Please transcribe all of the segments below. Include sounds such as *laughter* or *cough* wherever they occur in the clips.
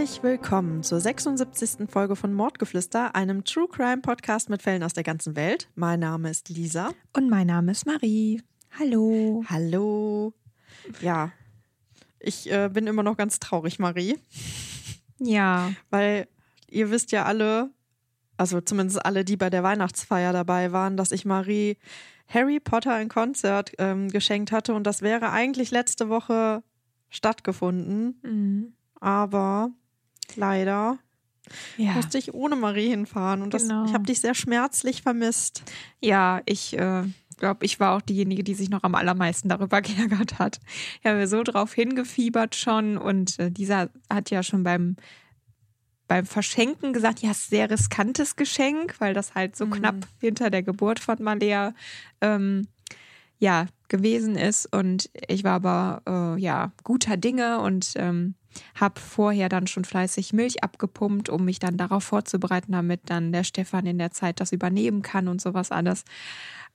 herzlich willkommen zur 76. Folge von Mordgeflüster, einem True Crime Podcast mit Fällen aus der ganzen Welt. Mein Name ist Lisa. Und mein Name ist Marie. Hallo. Hallo. Ja, ich äh, bin immer noch ganz traurig, Marie. Ja. Weil ihr wisst ja alle, also zumindest alle, die bei der Weihnachtsfeier dabei waren, dass ich Marie Harry Potter ein Konzert ähm, geschenkt hatte und das wäre eigentlich letzte Woche stattgefunden. Mhm. Aber leider Ja. musste ich ohne Marie hinfahren und das, Genau. ich habe dich sehr schmerzlich vermisst. Ja, ich äh, glaube, ich war auch diejenige, die sich noch am allermeisten darüber *laughs* geärgert hat. Ich habe so drauf hingefiebert schon und äh, dieser hat ja schon beim beim Verschenken gesagt, ja, sehr riskantes Geschenk, weil das halt so knapp hinter der Geburt von Malea ähm, ja gewesen ist und ich war aber äh, ja guter Dinge und ähm, habe vorher dann schon fleißig Milch abgepumpt, um mich dann darauf vorzubereiten, damit dann der Stefan in der Zeit das übernehmen kann und sowas alles.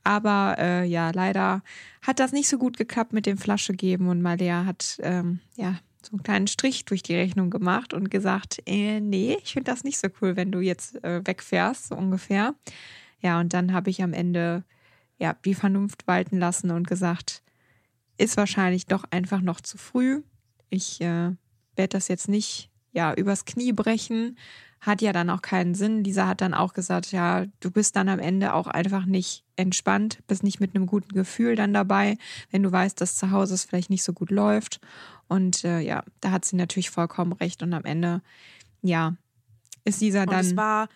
Aber äh, ja, leider hat das nicht so gut geklappt mit dem Flasche geben und Malea hat ähm, ja so einen kleinen Strich durch die Rechnung gemacht und gesagt, äh, nee, ich finde das nicht so cool, wenn du jetzt äh, wegfährst, so ungefähr. Ja, und dann habe ich am Ende ja die Vernunft walten lassen und gesagt, ist wahrscheinlich doch einfach noch zu früh. Ich äh, werde das jetzt nicht ja übers Knie brechen. Hat ja dann auch keinen Sinn. Lisa hat dann auch gesagt, ja, du bist dann am Ende auch einfach nicht entspannt, bist nicht mit einem guten Gefühl dann dabei, wenn du weißt, dass zu Hause es vielleicht nicht so gut läuft. Und äh, ja, da hat sie natürlich vollkommen recht. Und am Ende, ja, ist Lisa Und dann es war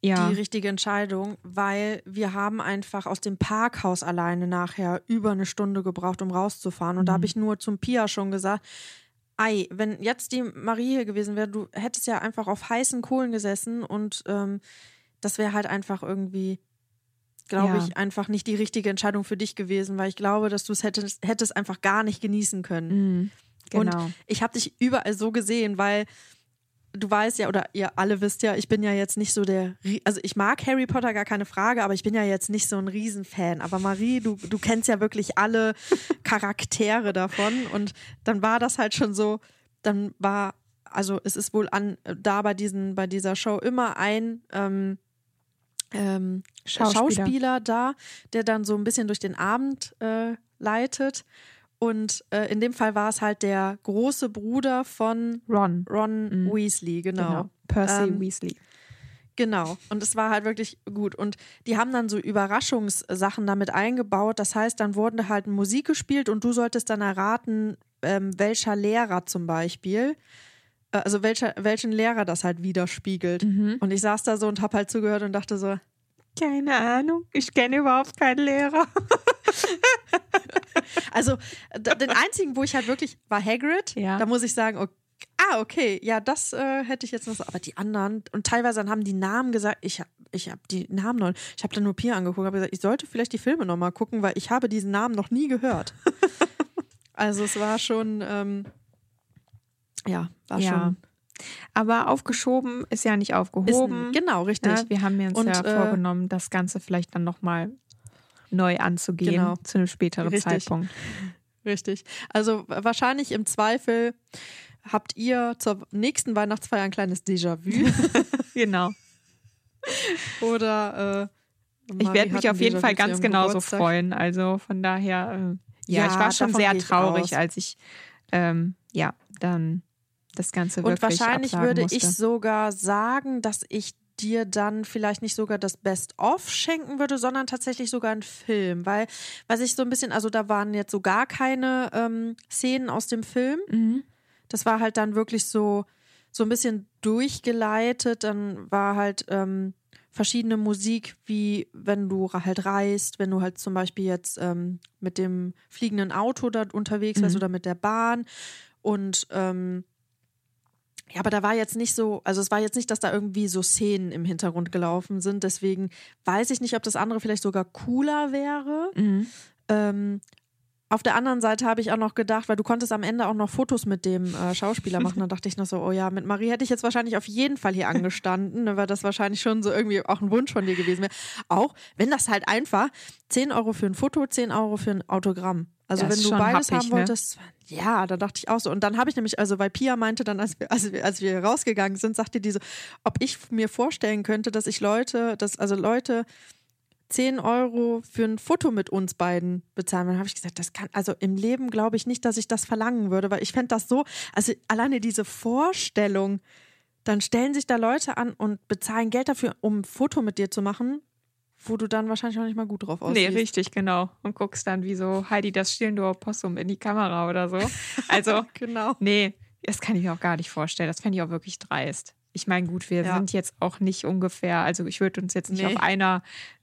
ja die richtige Entscheidung, weil wir haben einfach aus dem Parkhaus alleine nachher über eine Stunde gebraucht, um rauszufahren. Und da habe ich nur zum Pia schon gesagt, ei, wenn jetzt die Marie hier gewesen wäre, du hättest ja einfach auf heißen Kohlen gesessen und ähm, das wäre halt einfach irgendwie, glaube Ja. ich, einfach nicht die richtige Entscheidung für dich gewesen, weil ich glaube, dass du es hättest, hättest einfach gar nicht genießen können. Mhm, genau. Und ich habe dich überall so gesehen, weil du weißt ja, oder ihr alle wisst ja, ich bin ja jetzt nicht so der, also ich mag Harry Potter gar keine Frage, aber ich bin ja jetzt nicht so ein Riesenfan. Aber Marie, du, du kennst ja wirklich alle *laughs* Charaktere davon und dann war das halt schon so, dann war, also es ist wohl an, da bei diesen, bei dieser Show immer ein, ähm, ähm, Schauspieler. Schauspieler da, der dann so ein bisschen durch den Abend äh, leitet. Und äh, in dem Fall war es halt der große Bruder von Ron, Ron Mhm. Weasley, genau. genau. Percy Ähm, Weasley. Genau. Und es war halt wirklich gut. Und die haben dann so Überraschungssachen damit eingebaut. Das heißt, dann wurde halt Musik gespielt und du solltest dann erraten, ähm, welcher Lehrer zum Beispiel, äh, also welcher, welchen Lehrer das halt widerspiegelt. Mhm. Und ich saß da so und hab halt zugehört und dachte so, Keine Ahnung. Ich kenne überhaupt keinen Lehrer. *laughs* Also den einzigen, wo ich halt wirklich war Hagrid. Ja. Da muss ich sagen, okay, ah okay, ja das äh, hätte ich jetzt noch so. Aber die anderen und teilweise dann haben die Namen gesagt. Ich habe ich habe die Namen noch. Ich habe dann nur Pia angeguckt, habe gesagt, ich sollte vielleicht die Filme noch mal gucken, weil ich habe diesen Namen noch nie gehört. *laughs* also es war schon, ähm, ja, war Ja. schon. Aber aufgeschoben ist ja nicht Ist aufgehoben. ein, genau richtig. Ja, wir haben uns Und, ja äh, vorgenommen, das Ganze vielleicht dann nochmal neu anzugehen Genau. zu einem späteren Richtig. Zeitpunkt. Richtig. Also wahrscheinlich im Zweifel habt ihr zur nächsten Weihnachtsfeier ein kleines Déjà-vu. *laughs* Genau. *laughs* Oder äh, Ich werde mich auf jeden Fall ganz genauso Geburtstag. freuen. Also von daher, äh, ja, Ja, ich war schon sehr ich traurig, aus. als ich ähm, ja dann das Ganze Und wirklich wahrscheinlich absagen würde musste. ich sogar sagen, dass ich dir dann vielleicht nicht sogar das Best-of schenken würde, sondern tatsächlich sogar einen Film. Weil, was ich so ein bisschen, also da waren jetzt so gar keine ähm, Szenen aus dem Film. Mhm. Das war halt dann wirklich so, so ein bisschen durchgeleitet. Dann war halt ähm, verschiedene Musik, wie wenn du halt reist, wenn du halt zum Beispiel jetzt ähm, mit dem fliegenden Auto da unterwegs Mhm. oder mit der Bahn. Und ähm, ja, aber da war jetzt nicht so, also es war jetzt nicht, dass da irgendwie so Szenen im Hintergrund gelaufen sind. Deswegen weiß ich nicht, ob das andere vielleicht sogar cooler wäre. Mhm. Ähm, auf der anderen Seite habe ich auch noch gedacht, weil du konntest am Ende auch noch Fotos mit dem äh, Schauspieler machen. Dann dachte ich noch so, oh ja, mit Marie hätte ich jetzt wahrscheinlich auf jeden Fall hier angestanden, ne, weil das wahrscheinlich schon so irgendwie auch ein Wunsch von dir gewesen wäre. Auch wenn das halt einfach 10 Euro für ein Foto, 10 Euro für ein Autogramm. Also Das wenn du beides happig, haben ne? wolltest, ja, da dachte ich auch so. Und dann habe ich nämlich, also weil Pia meinte dann, als wir, als wir, als wir rausgegangen sind, sagte die so, ob ich mir vorstellen könnte, dass ich Leute, dass also Leute 10 Euro für ein Foto mit uns beiden bezahlen. Dann habe ich gesagt, das kann, also im Leben glaube ich nicht, dass ich das verlangen würde, weil ich fände das so, also alleine diese Vorstellung, dann stellen sich da Leute an und bezahlen Geld dafür, um ein Foto mit dir zu machen, wo du dann wahrscheinlich auch nicht mal gut drauf aussiehst. Nee, richtig, genau. Und guckst dann wie so Heidi das Stillendorfer Possum in die Kamera oder so. Also, *laughs* Genau. nee, das kann ich mir auch gar nicht vorstellen. Das fände ich auch wirklich dreist. Ich meine, gut, wir Ja. sind jetzt auch nicht ungefähr, also ich würde uns jetzt nicht Nee. auf einer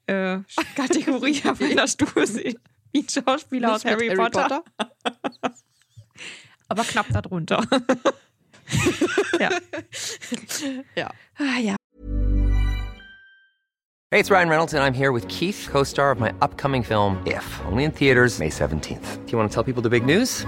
äh, Kategorie *laughs* auf einer Stufe sehen. Wie ein Schauspieler aus Nicht mit Harry, Potter, aber knapp darunter. *laughs* ja. Ja. Ah, ja. Hey, it's Ryan Reynolds, and I'm here with Keith, co star of my upcoming film, If, only in theaters, May 17th. Do you want to tell people the big news?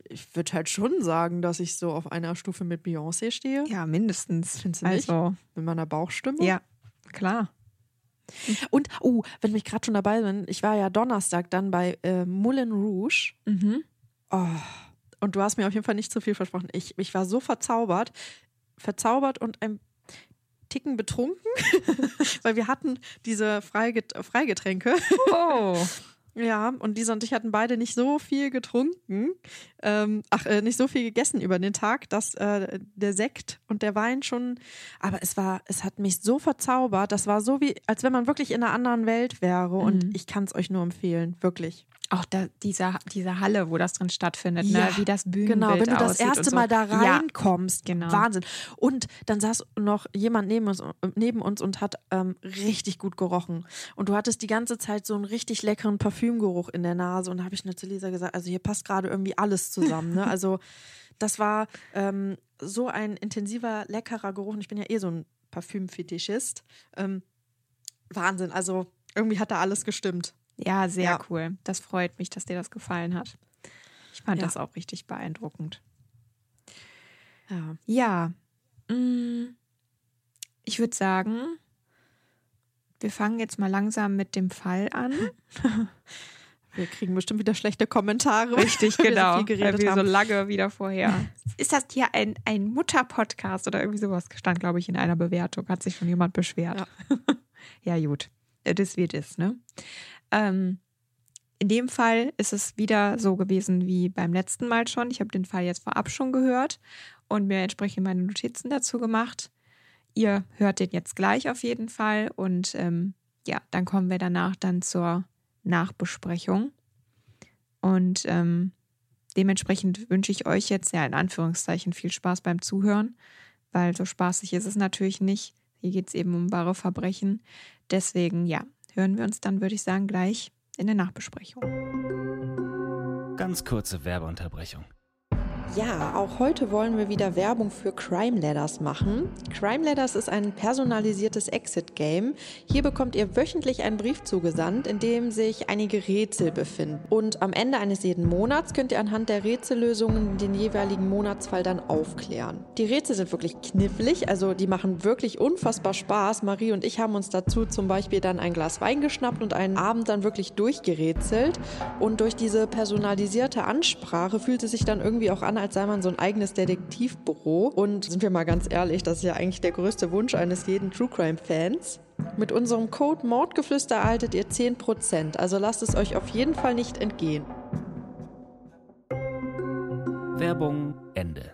ich würde halt schon sagen, dass ich so auf einer Stufe mit Beyoncé stehe. ja, mindestens. Findest du nicht? Also, Mit meiner Bauchstimme. ja, klar. Und, oh, wenn ich gerade schon dabei bin, ich war ja Donnerstag dann bei äh, Moulin Rouge. Mhm. Oh, und du hast mir auf jeden Fall nicht zu viel versprochen. Ich, ich war so verzaubert, verzaubert und ein Ticken betrunken, *laughs* weil wir hatten diese Freiget Freigetränke. Oh. Ja, und Lisa und ich hatten beide nicht so viel getrunken, ähm, ach, äh, nicht so viel gegessen über den Tag, dass äh, der Sekt und der Wein schon, aber es war, es hat mich so verzaubert, das war so wie, als wenn man wirklich in einer anderen Welt wäre. Und ich kann es euch nur empfehlen, wirklich. Auch da, diese, diese Halle, wo das drin stattfindet, Ja, ne? wie das Bühnenbild Genau, wenn du das erste so. Mal da Ja, reinkommst, genau. Wahnsinn. Und dann saß noch jemand neben uns, neben uns und hat ähm, richtig gut gerochen. Und du hattest die ganze Zeit so einen richtig leckeren Parfümgeruch in der Nase. Und da habe ich nur zu Lisa gesagt, also hier passt gerade irgendwie alles zusammen. Ne? *laughs* Also das war ähm, so ein intensiver, leckerer Geruch. Und ich bin ja eh so ein Parfümfetischist. Ähm, Wahnsinn, also irgendwie hat da alles gestimmt. Ja, sehr Ja. cool. Das freut mich, dass dir das gefallen hat. Ich fand Ja. das auch richtig beeindruckend. Ja. Ja, mm, ich würde sagen, wir fangen jetzt mal langsam mit dem Fall an. *laughs* Wir kriegen bestimmt wieder schlechte Kommentare. Richtig, *laughs* weil wir so genau. weil wir so lange wieder vorher. *laughs* Ist das hier ein, ein Mutter-Podcast oder irgendwie sowas? Stand, glaube ich, in einer Bewertung. Hat sich schon jemand beschwert. Ja, gut. Das wird es, ne? Ähm, in dem Fall ist es wieder so gewesen wie beim letzten Mal schon. Ich habe den Fall jetzt vorab schon gehört und mir entsprechend meine Notizen dazu gemacht. Ihr hört den jetzt gleich auf jeden Fall und ähm, ja, dann kommen wir danach dann zur Nachbesprechung. Und ähm, dementsprechend wünsche ich euch jetzt ja in Anführungszeichen viel Spaß beim Zuhören, weil so spaßig ist es natürlich nicht. Hier geht es eben um wahre Verbrechen. Deswegen, ja, hören wir uns dann, würde ich sagen, gleich in der Nachbesprechung. Ganz kurze Werbeunterbrechung. Ja, auch heute wollen wir wieder Werbung für Crime Ladders machen. Crime Ladders ist ein personalisiertes Exit-Game. Hier bekommt ihr wöchentlich einen Brief zugesandt, in dem sich einige Rätsel befinden. Und am Ende eines jeden Monats könnt ihr anhand der Rätsellösungen den jeweiligen Monatsfall dann aufklären. Die Rätsel sind wirklich knifflig, also die machen wirklich unfassbar Spaß. Marie und ich haben uns dazu zum Beispiel dann ein Glas Wein geschnappt und einen Abend dann wirklich durchgerätselt. Und durch diese personalisierte Ansprache fühlt es sich dann irgendwie auch an, als sei man so ein eigenes Detektivbüro. Und sind wir mal ganz ehrlich, das ist ja eigentlich der größte Wunsch eines jeden True Crime-Fans. Mit unserem Code Mordgeflüster erhaltet ihr 10%, also lasst es euch auf jeden Fall nicht entgehen. Werbung Ende.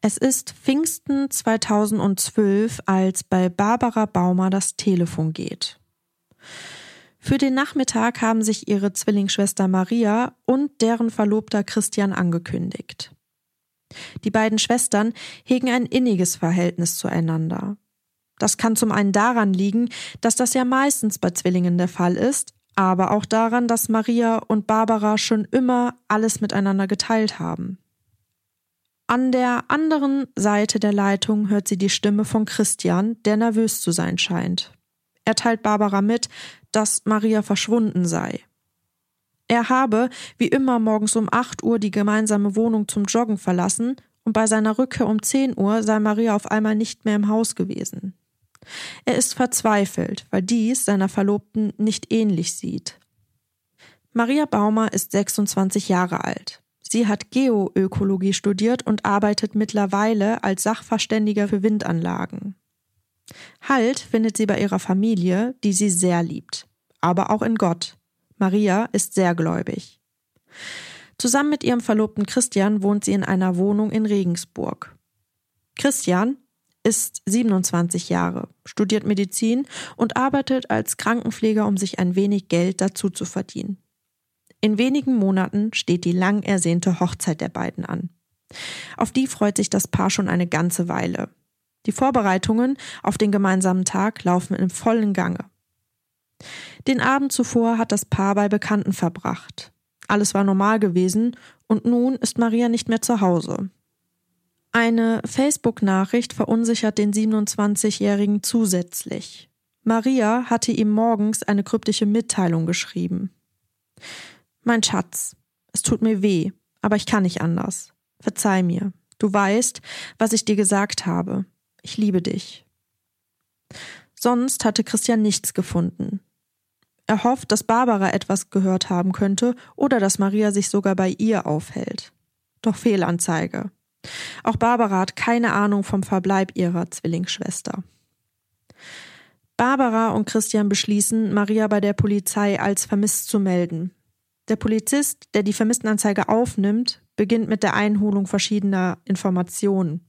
Es ist Pfingsten 2012, als bei Barbara Baumer das Telefon geht. Für den Nachmittag haben sich ihre Zwillingsschwester Maria und deren Verlobter Christian angekündigt. Die beiden Schwestern hegen ein inniges Verhältnis zueinander. Das kann zum einen daran liegen, dass das ja meistens bei Zwillingen der Fall ist, aber auch daran, dass Maria und Barbara schon immer alles miteinander geteilt haben. An der anderen Seite der Leitung hört sie die Stimme von Christian, der nervös zu sein scheint. Er teilt Barbara mit, dass Maria verschwunden sei. Er habe, wie immer, morgens um 8 Uhr die gemeinsame Wohnung zum Joggen verlassen und bei seiner Rückkehr um 10 Uhr sei Maria auf einmal nicht mehr im Haus gewesen. Er ist verzweifelt, weil dies seiner Verlobten nicht ähnlich sieht. Maria Baumer ist 26 Jahre alt. Sie hat Geoökologie studiert und arbeitet mittlerweile als Sachverständiger für Windanlagen. Halt findet sie bei ihrer Familie, die sie sehr liebt, aber auch in Gott. Maria ist sehr gläubig. Zusammen mit ihrem Verlobten Christian wohnt sie in einer Wohnung in Regensburg. Christian ist 27 Jahre, studiert Medizin und arbeitet als Krankenpfleger, um sich ein wenig Geld dazu zu verdienen. In wenigen Monaten steht die lang ersehnte Hochzeit der beiden an. Auf die freut sich das Paar schon eine ganze Weile. Die Vorbereitungen auf den gemeinsamen Tag laufen im vollen Gange. Den Abend zuvor hat das Paar bei Bekannten verbracht. Alles war normal gewesen und nun ist Maria nicht mehr zu Hause. Eine Facebook-Nachricht verunsichert den 27-Jährigen zusätzlich. Maria hatte ihm morgens eine kryptische Mitteilung geschrieben. Mein Schatz, es tut mir weh, aber ich kann nicht anders. Verzeih mir. Du weißt, was ich dir gesagt habe. Ich liebe dich. Sonst hatte Christian nichts gefunden. Er hofft, dass Barbara etwas gehört haben könnte oder dass Maria sich sogar bei ihr aufhält. Doch Fehlanzeige. Auch Barbara hat keine Ahnung vom Verbleib ihrer Zwillingsschwester. Barbara und Christian beschließen, Maria bei der Polizei als vermisst zu melden. Der Polizist, der die Vermisstenanzeige aufnimmt, beginnt mit der Einholung verschiedener Informationen.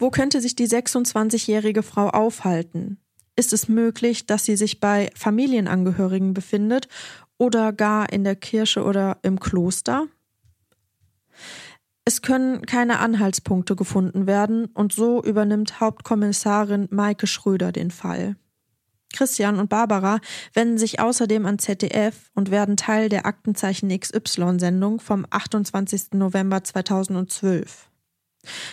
Wo könnte sich die 26-jährige Frau aufhalten? Ist es möglich, dass sie sich bei Familienangehörigen befindet oder gar in der Kirche oder im Kloster? Es können keine Anhaltspunkte gefunden werden und so übernimmt Hauptkommissarin Maike Schröder den Fall. Christian und Barbara wenden sich außerdem an ZDF und werden Teil der Aktenzeichen XY-Sendung vom 28. November 2012.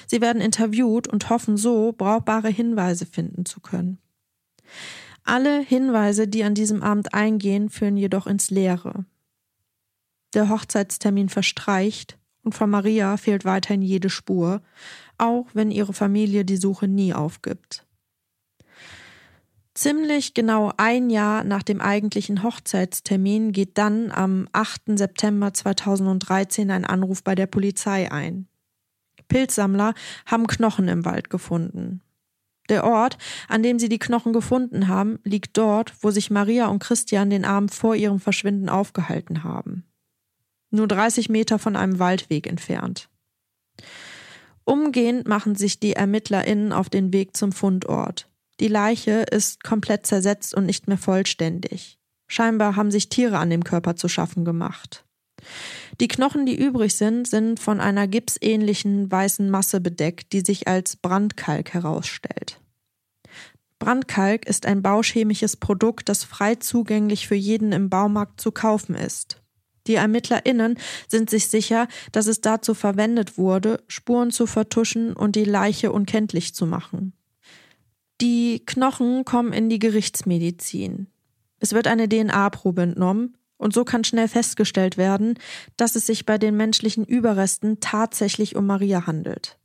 Sie werden interviewt und hoffen so, brauchbare Hinweise finden zu können. Alle Hinweise, die an diesem Abend eingehen, führen jedoch ins Leere. Der Hochzeitstermin verstreicht und von Maria fehlt weiterhin jede Spur, auch wenn ihre Familie die Suche nie aufgibt. Ziemlich genau ein Jahr nach dem eigentlichen Hochzeitstermin geht dann am 8. September 2013 ein Anruf bei der Polizei ein. Pilzsammler haben Knochen im Wald gefunden. Der Ort, an dem sie die Knochen gefunden haben, liegt dort, wo sich Maria und Christian den Abend vor ihrem Verschwinden aufgehalten haben nur 30 Meter von einem Waldweg entfernt. Umgehend machen sich die ErmittlerInnen auf den Weg zum Fundort. Die Leiche ist komplett zersetzt und nicht mehr vollständig. Scheinbar haben sich Tiere an dem Körper zu schaffen gemacht. Die Knochen, die übrig sind, sind von einer gipsähnlichen weißen Masse bedeckt, die sich als Brandkalk herausstellt. Brandkalk ist ein bauchemisches Produkt, das frei zugänglich für jeden im Baumarkt zu kaufen ist. Die ErmittlerInnen sind sich sicher, dass es dazu verwendet wurde, Spuren zu vertuschen und die Leiche unkenntlich zu machen. Die Knochen kommen in die Gerichtsmedizin. Es wird eine DNA-Probe entnommen und so kann schnell festgestellt werden, dass es sich bei den menschlichen Überresten tatsächlich um Maria handelt.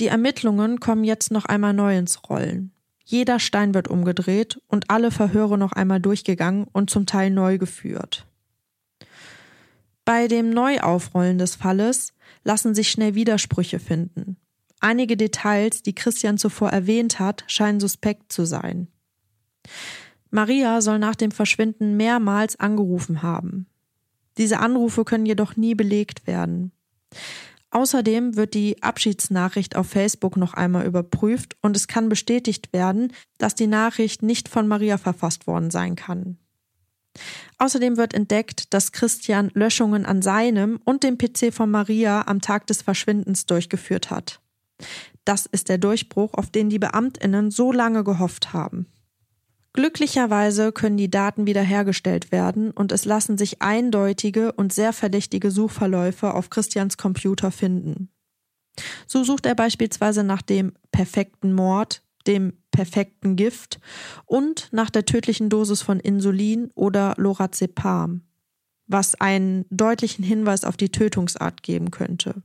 Die Ermittlungen kommen jetzt noch einmal neu ins Rollen. Jeder Stein wird umgedreht und alle Verhöre noch einmal durchgegangen und zum Teil neu geführt. Bei dem Neuaufrollen des Falles lassen sich schnell Widersprüche finden. Einige Details, die Christian zuvor erwähnt hat, scheinen suspekt zu sein. Maria soll nach dem Verschwinden mehrmals angerufen haben. Diese Anrufe können jedoch nie belegt werden. Außerdem wird die Abschiedsnachricht auf Facebook noch einmal überprüft und es kann bestätigt werden, dass die Nachricht nicht von Maria verfasst worden sein kann. Außerdem wird entdeckt, dass Christian Löschungen an seinem und dem PC von Maria am Tag des Verschwindens durchgeführt hat. Das ist der Durchbruch, auf den die Beamtinnen so lange gehofft haben. Glücklicherweise können die Daten wiederhergestellt werden und es lassen sich eindeutige und sehr verdächtige Suchverläufe auf Christians Computer finden. So sucht er beispielsweise nach dem perfekten Mord, dem perfekten Gift und nach der tödlichen Dosis von Insulin oder Lorazepam, was einen deutlichen Hinweis auf die Tötungsart geben könnte.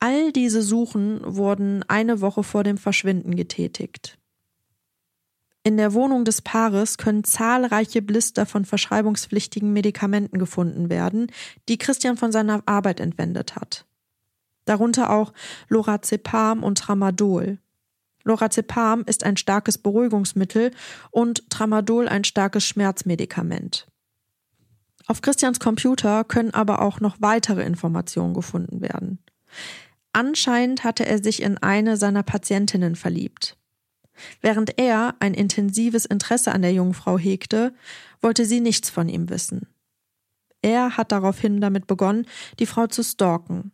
All diese Suchen wurden eine Woche vor dem Verschwinden getätigt. In der Wohnung des Paares können zahlreiche Blister von verschreibungspflichtigen Medikamenten gefunden werden, die Christian von seiner Arbeit entwendet hat. Darunter auch Lorazepam und Tramadol. Lorazepam ist ein starkes Beruhigungsmittel und Tramadol ein starkes Schmerzmedikament. Auf Christians Computer können aber auch noch weitere Informationen gefunden werden. Anscheinend hatte er sich in eine seiner Patientinnen verliebt. Während er ein intensives Interesse an der jungen Frau hegte, wollte sie nichts von ihm wissen. Er hat daraufhin damit begonnen, die Frau zu stalken.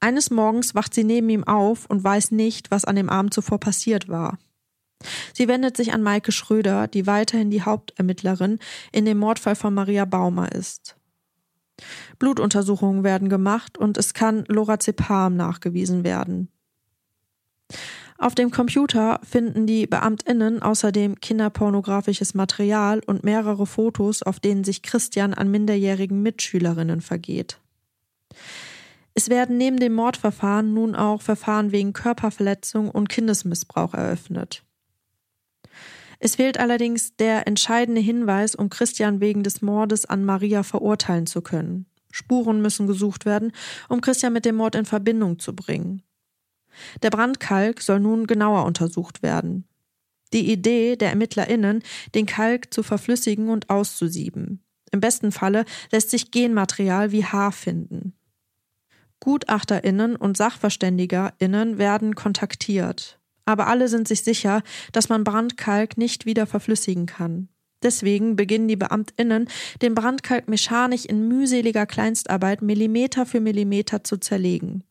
Eines Morgens wacht sie neben ihm auf und weiß nicht, was an dem Abend zuvor passiert war. Sie wendet sich an Maike Schröder, die weiterhin die Hauptermittlerin in dem Mordfall von Maria Baumer ist. Blutuntersuchungen werden gemacht und es kann Lorazepam nachgewiesen werden. Auf dem Computer finden die Beamtinnen außerdem kinderpornografisches Material und mehrere Fotos, auf denen sich Christian an minderjährigen Mitschülerinnen vergeht. Es werden neben dem Mordverfahren nun auch Verfahren wegen Körperverletzung und Kindesmissbrauch eröffnet. Es fehlt allerdings der entscheidende Hinweis, um Christian wegen des Mordes an Maria verurteilen zu können. Spuren müssen gesucht werden, um Christian mit dem Mord in Verbindung zu bringen. Der Brandkalk soll nun genauer untersucht werden. Die Idee der ErmittlerInnen, den Kalk zu verflüssigen und auszusieben. Im besten Falle lässt sich Genmaterial wie Haar finden. GutachterInnen und SachverständigerInnen werden kontaktiert. Aber alle sind sich sicher, dass man Brandkalk nicht wieder verflüssigen kann. Deswegen beginnen die BeamtInnen, den Brandkalk mechanisch in mühseliger Kleinstarbeit Millimeter für Millimeter zu zerlegen.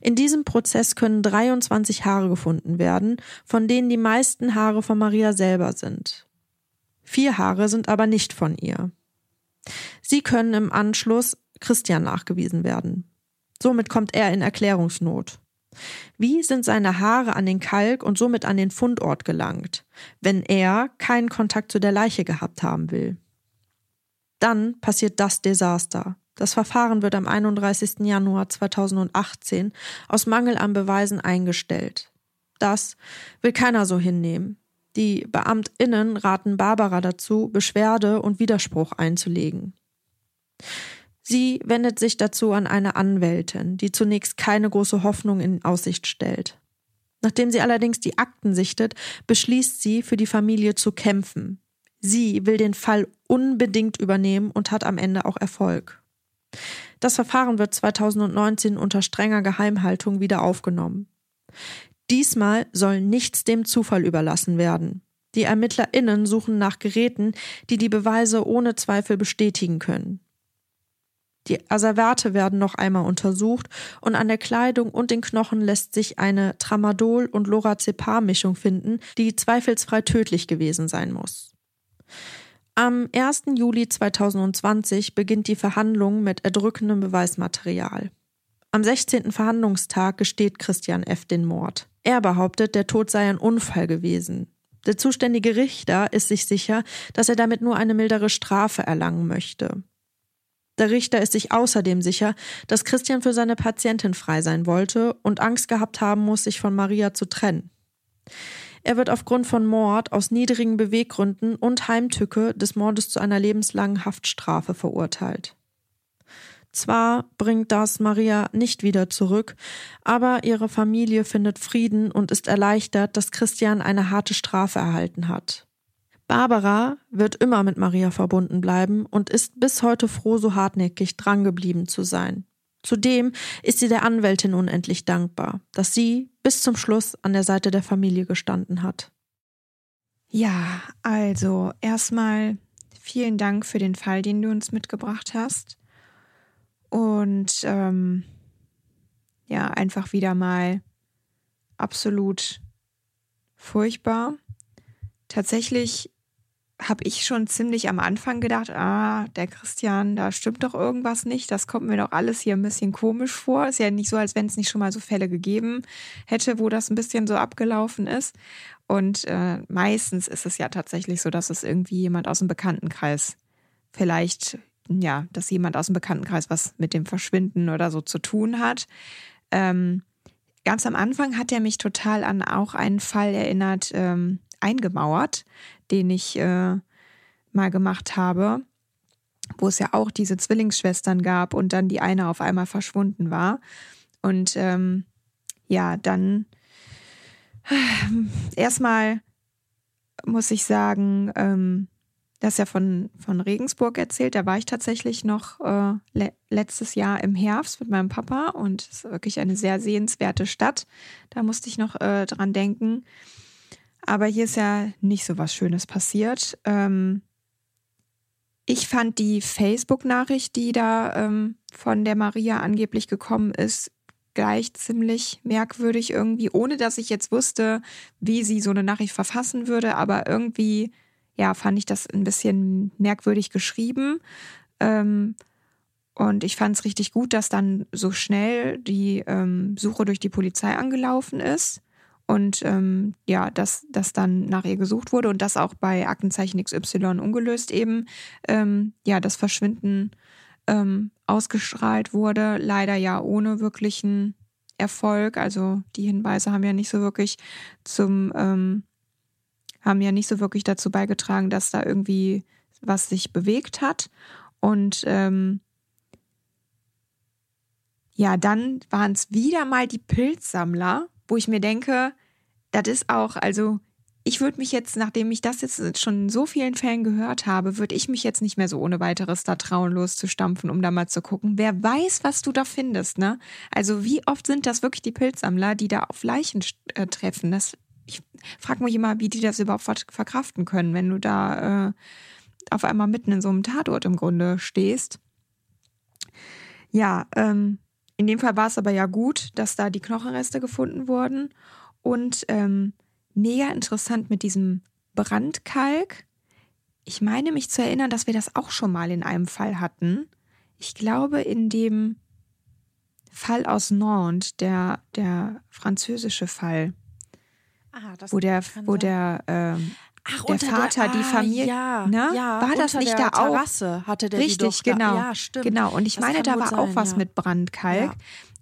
In diesem Prozess können 23 Haare gefunden werden, von denen die meisten Haare von Maria selber sind. Vier Haare sind aber nicht von ihr. Sie können im Anschluss Christian nachgewiesen werden. Somit kommt er in Erklärungsnot. Wie sind seine Haare an den Kalk und somit an den Fundort gelangt, wenn er keinen Kontakt zu der Leiche gehabt haben will? Dann passiert das Desaster. Das Verfahren wird am 31. Januar 2018 aus Mangel an Beweisen eingestellt. Das will keiner so hinnehmen. Die Beamtinnen raten Barbara dazu, Beschwerde und Widerspruch einzulegen. Sie wendet sich dazu an eine Anwältin, die zunächst keine große Hoffnung in Aussicht stellt. Nachdem sie allerdings die Akten sichtet, beschließt sie, für die Familie zu kämpfen. Sie will den Fall unbedingt übernehmen und hat am Ende auch Erfolg. Das Verfahren wird 2019 unter strenger Geheimhaltung wieder aufgenommen. Diesmal soll nichts dem Zufall überlassen werden. Die ErmittlerInnen suchen nach Geräten, die die Beweise ohne Zweifel bestätigen können. Die Asservate werden noch einmal untersucht und an der Kleidung und den Knochen lässt sich eine Tramadol- und Lorazepam-Mischung finden, die zweifelsfrei tödlich gewesen sein muss. Am 1. Juli 2020 beginnt die Verhandlung mit erdrückendem Beweismaterial. Am 16. Verhandlungstag gesteht Christian F. den Mord. Er behauptet, der Tod sei ein Unfall gewesen. Der zuständige Richter ist sich sicher, dass er damit nur eine mildere Strafe erlangen möchte. Der Richter ist sich außerdem sicher, dass Christian für seine Patientin frei sein wollte und Angst gehabt haben muss, sich von Maria zu trennen. Er wird aufgrund von Mord aus niedrigen Beweggründen und Heimtücke des Mordes zu einer lebenslangen Haftstrafe verurteilt. Zwar bringt das Maria nicht wieder zurück, aber ihre Familie findet Frieden und ist erleichtert, dass Christian eine harte Strafe erhalten hat. Barbara wird immer mit Maria verbunden bleiben und ist bis heute froh, so hartnäckig drangeblieben zu sein. Zudem ist sie der Anwältin unendlich dankbar, dass sie bis zum Schluss an der Seite der Familie gestanden hat. Ja, also erstmal vielen Dank für den Fall, den du uns mitgebracht hast. Und ähm, ja, einfach wieder mal absolut furchtbar. Tatsächlich habe ich schon ziemlich am Anfang gedacht, ah, der Christian, da stimmt doch irgendwas nicht. Das kommt mir doch alles hier ein bisschen komisch vor. Ist ja nicht so, als wenn es nicht schon mal so Fälle gegeben hätte, wo das ein bisschen so abgelaufen ist. Und äh, meistens ist es ja tatsächlich so, dass es irgendwie jemand aus dem Bekanntenkreis vielleicht, ja, dass jemand aus dem Bekanntenkreis was mit dem Verschwinden oder so zu tun hat. Ähm, ganz am Anfang hat er mich total an auch einen Fall erinnert, ähm, eingemauert den ich äh, mal gemacht habe, wo es ja auch diese Zwillingsschwestern gab und dann die eine auf einmal verschwunden war. Und ähm, ja, dann *sighs* erstmal muss ich sagen, ähm, das ja von, von Regensburg erzählt. Da war ich tatsächlich noch äh, le letztes Jahr im Herbst mit meinem Papa und es ist wirklich eine sehr sehenswerte Stadt. Da musste ich noch äh, dran denken. Aber hier ist ja nicht so was Schönes passiert. Ähm, ich fand die Facebook-Nachricht, die da ähm, von der Maria angeblich gekommen ist, gleich ziemlich merkwürdig irgendwie, ohne dass ich jetzt wusste, wie sie so eine Nachricht verfassen würde. Aber irgendwie, ja, fand ich das ein bisschen merkwürdig geschrieben. Ähm, und ich fand es richtig gut, dass dann so schnell die ähm, Suche durch die Polizei angelaufen ist und ähm, ja, dass, dass dann nach ihr gesucht wurde und dass auch bei Aktenzeichen XY ungelöst eben ähm, ja das Verschwinden ähm, ausgestrahlt wurde, leider ja ohne wirklichen Erfolg. Also die Hinweise haben ja nicht so wirklich zum ähm, haben ja nicht so wirklich dazu beigetragen, dass da irgendwie was sich bewegt hat. Und ähm, ja, dann waren es wieder mal die Pilzsammler, wo ich mir denke, das ist auch, also ich würde mich jetzt, nachdem ich das jetzt schon in so vielen Fällen gehört habe, würde ich mich jetzt nicht mehr so ohne weiteres da trauen, loszustampfen, um da mal zu gucken. Wer weiß, was du da findest, ne? Also wie oft sind das wirklich die Pilzsammler, die da auf Leichen äh, treffen? Das, ich frage mich immer, wie die das überhaupt verkraften können, wenn du da äh, auf einmal mitten in so einem Tatort im Grunde stehst. Ja, ähm, in dem Fall war es aber ja gut, dass da die Knochenreste gefunden wurden. Und ähm, mega interessant mit diesem Brandkalk. Ich meine mich zu erinnern, dass wir das auch schon mal in einem Fall hatten. Ich glaube, in dem Fall aus Nantes, der, der französische Fall, ah, wo der, wo der, ähm, Ach, der Vater, der, die Familie, ja, ne? ja, war das nicht der da auch? Terrasse hatte der Richtig, genau. Ja, stimmt. Genau, und ich Das meine, da war sein, auch was ja. mit Brandkalk.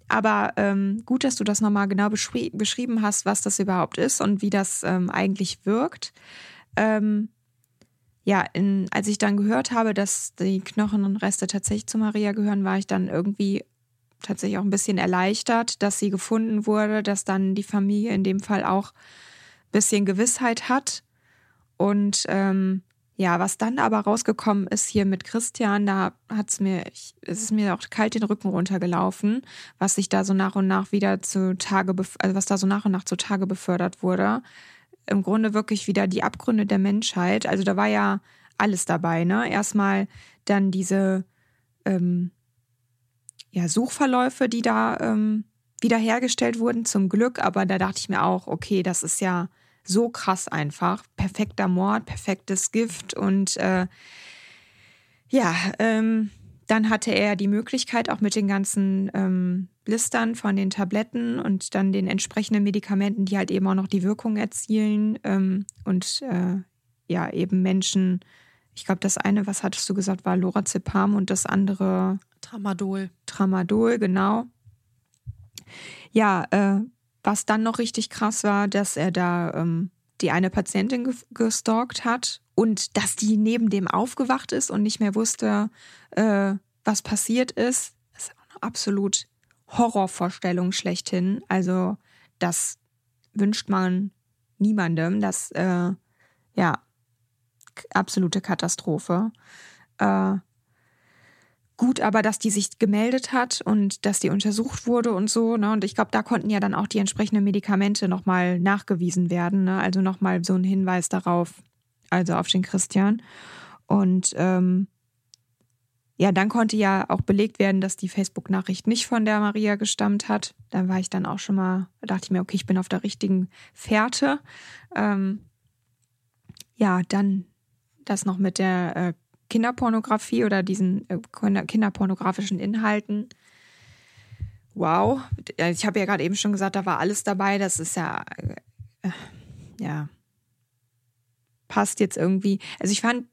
Aber ähm, gut, dass du das nochmal genau beschri beschrieben hast, was das überhaupt ist und wie das ähm, eigentlich wirkt. Ähm, ja, in, als ich dann gehört habe, dass die Knochen und Reste tatsächlich zu Maria gehören, war ich dann irgendwie tatsächlich auch ein bisschen erleichtert, dass sie gefunden wurde, dass dann die Familie in dem Fall auch ein bisschen Gewissheit hat. Und ähm, ja, was dann aber rausgekommen ist hier mit Christian, da hat's mir, ich, es ist mir auch kalt den Rücken runtergelaufen, was sich da so nach und nach wieder zu Tage, also was da so nach und nach zu Tage befördert wurde. Im Grunde wirklich wieder die Abgründe der Menschheit. Also da war ja alles dabei, ne? Erstmal dann diese ähm, ja, Suchverläufe, die da ähm, wiederhergestellt wurden, zum Glück. Aber da dachte ich mir auch, okay, das ist ja so krass einfach. Perfekter Mord, perfektes Gift und äh, ja, ähm, dann hatte er die Möglichkeit, auch mit den ganzen ähm, Blistern von den Tabletten und dann den entsprechenden Medikamenten, die halt eben auch noch die Wirkung erzielen ähm, und äh, ja, eben Menschen, ich glaube, das eine, was hattest du gesagt, war Lorazepam und das andere Tramadol. Tramadol, genau. Ja, äh, was dann noch richtig krass war, dass er da ähm, die eine Patientin ge gestalkt hat und dass die neben dem aufgewacht ist und nicht mehr wusste, äh, was passiert ist. Das ist eine absolut Horrorvorstellung schlechthin. Also das wünscht man niemandem. Das, äh, ja, absolute Katastrophe. Äh, gut, aber dass die sich gemeldet hat und dass die untersucht wurde und so. Ne? Und ich glaube, da konnten ja dann auch die entsprechenden Medikamente nochmal nachgewiesen werden. Ne? Also nochmal so ein Hinweis darauf, also auf den Christian. Und ähm, ja, dann konnte ja auch belegt werden, dass die Facebook-Nachricht nicht von der Maria gestammt hat. Da war ich dann auch schon mal, da dachte ich mir, okay, ich bin auf der richtigen Fährte. Ähm, ja, dann das noch mit der äh, Kinderpornografie oder diesen äh, kinderpornografischen Inhalten. Wow, ich habe ja gerade eben schon gesagt, da war alles dabei. Das ist ja, äh, ja, passt jetzt irgendwie. Also ich fand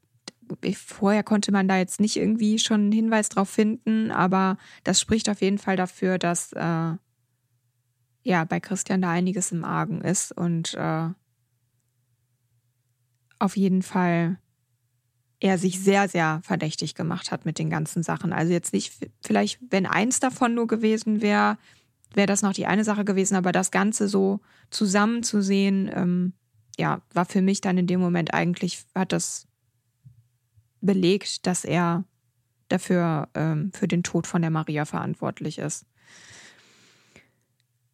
vorher konnte man da jetzt nicht irgendwie schon einen Hinweis drauf finden, aber das spricht auf jeden Fall dafür, dass äh, ja bei Christian da einiges im Argen ist und äh, auf jeden Fall er sich sehr, sehr verdächtig gemacht hat mit den ganzen Sachen. Also jetzt nicht, vielleicht, wenn eins davon nur gewesen wäre, wäre das noch die eine Sache gewesen, aber das Ganze so zusammenzusehen, ähm, ja, war für mich dann in dem Moment eigentlich, hat das belegt, dass er dafür ähm, für den Tod von der Maria verantwortlich ist.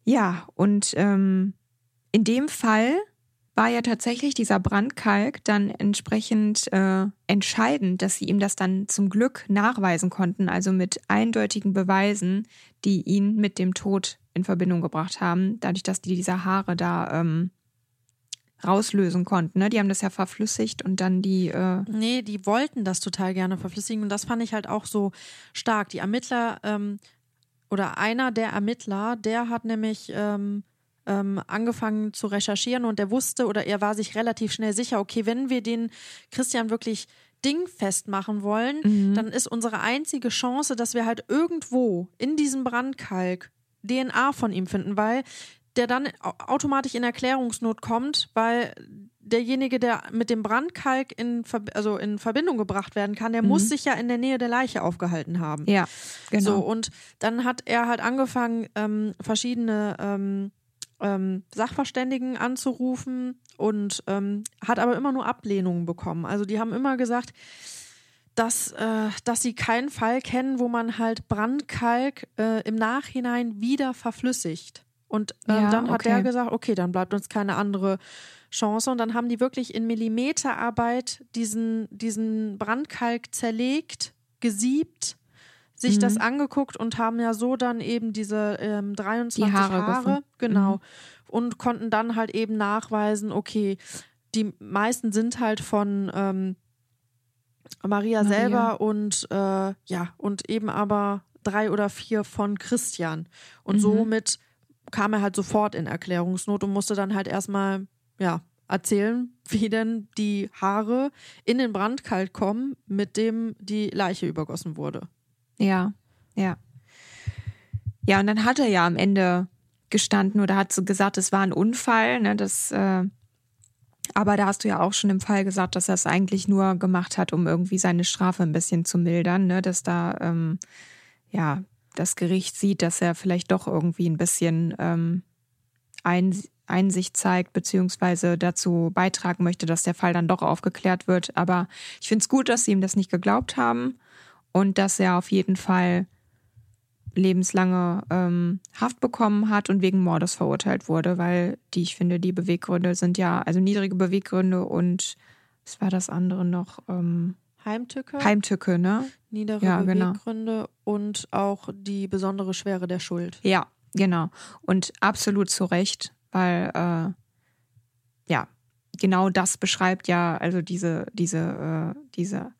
Ja, und ähm, in dem Fall war ja tatsächlich dieser Brandkalk dann entsprechend äh, entscheidend, dass sie ihm das dann zum Glück nachweisen konnten, also mit eindeutigen Beweisen, die ihn mit dem Tod in Verbindung gebracht haben, dadurch, dass die diese Haare da ähm, rauslösen konnten. Ne? Die haben das ja verflüssigt und dann die. Äh nee, die wollten das total gerne verflüssigen und das fand ich halt auch so stark. Die Ermittler ähm, oder einer der Ermittler, der hat nämlich ähm, ähm, angefangen zu recherchieren und der wusste oder er war sich relativ schnell sicher, okay, wenn wir den Christian wirklich dingfest machen wollen, mhm. dann ist unsere einzige Chance, dass wir halt irgendwo in diesem Brandkalk DNA von ihm finden, weil der dann automatisch in Erklärungsnot kommt, weil derjenige, der mit dem Brandkalk in, also in Verbindung gebracht werden kann, der mhm. muss sich ja in der Nähe der Leiche aufgehalten haben. Ja, genau. So, und dann hat er halt angefangen, ähm, verschiedene ähm, ähm, Sachverständigen anzurufen und ähm, hat aber immer nur Ablehnungen bekommen. Also die haben immer gesagt, dass, äh, dass sie keinen Fall kennen, wo man halt Brandkalk äh, im Nachhinein wieder verflüssigt. Und ähm, ja, dann hat okay. der gesagt, okay, dann bleibt uns keine andere Chance. Und dann haben die wirklich in Millimeterarbeit diesen, diesen Brandkalk zerlegt, gesiebt, sich mhm. das angeguckt und haben ja so dann eben diese ähm, 23 die Haare, Haare genau, mhm. und konnten dann halt eben nachweisen, okay, die meisten sind halt von ähm, Maria, Maria, selber und äh, ja, und eben aber drei oder vier von Christian. Und mhm. somit kam er halt sofort in Erklärungsnot und musste dann halt erstmal, ja, erzählen, *laughs* wie denn die Haare in den Brandkalk kommen, mit dem die Leiche übergossen wurde. Ja, ja. Ja, und dann hat er ja am Ende gestanden oder hat so gesagt, es war ein Unfall, ne, das, äh, aber da hast du ja auch schon im Fall gesagt, dass er es eigentlich nur gemacht hat, um irgendwie seine Strafe ein bisschen zu mildern, ne, dass da, ähm, ja, das Gericht sieht, dass er vielleicht doch irgendwie ein bisschen ähm, Einsicht zeigt, beziehungsweise dazu beitragen möchte, dass der Fall dann doch aufgeklärt wird. Aber ich finde es gut, dass sie ihm das nicht geglaubt haben und dass er auf jeden Fall lebenslange ähm, Haft bekommen hat und wegen Mordes verurteilt wurde, weil die, ich finde, die Beweggründe sind ja, also niedrige Beweggründe und was war das andere noch? Ähm, Heimtücke. Heimtücke, ne? Niedere ja, genau. Beweggründe genau. und auch die besondere Schwere der Schuld. Ja, genau. Und absolut zu Recht, weil äh, ja, genau das beschreibt ja, also diese, diese, äh, diese,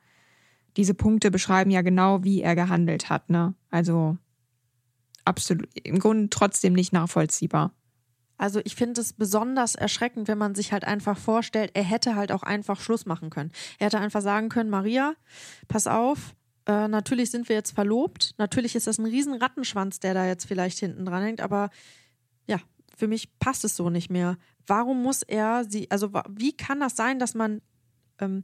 diese Punkte beschreiben ja genau, wie er gehandelt hat, ne? Also absolut, im Grunde trotzdem nicht nachvollziehbar. Also ich finde es besonders erschreckend, wenn man sich halt einfach vorstellt, er hätte halt auch einfach Schluss machen können. Er hätte einfach sagen können, Maria, pass auf, äh, natürlich sind wir jetzt verlobt, natürlich ist das ein riesen Rattenschwanz, der da jetzt vielleicht hinten dran hängt, aber ja, für mich passt es so nicht mehr. Warum muss er sie, also wie kann das sein, dass man ähm,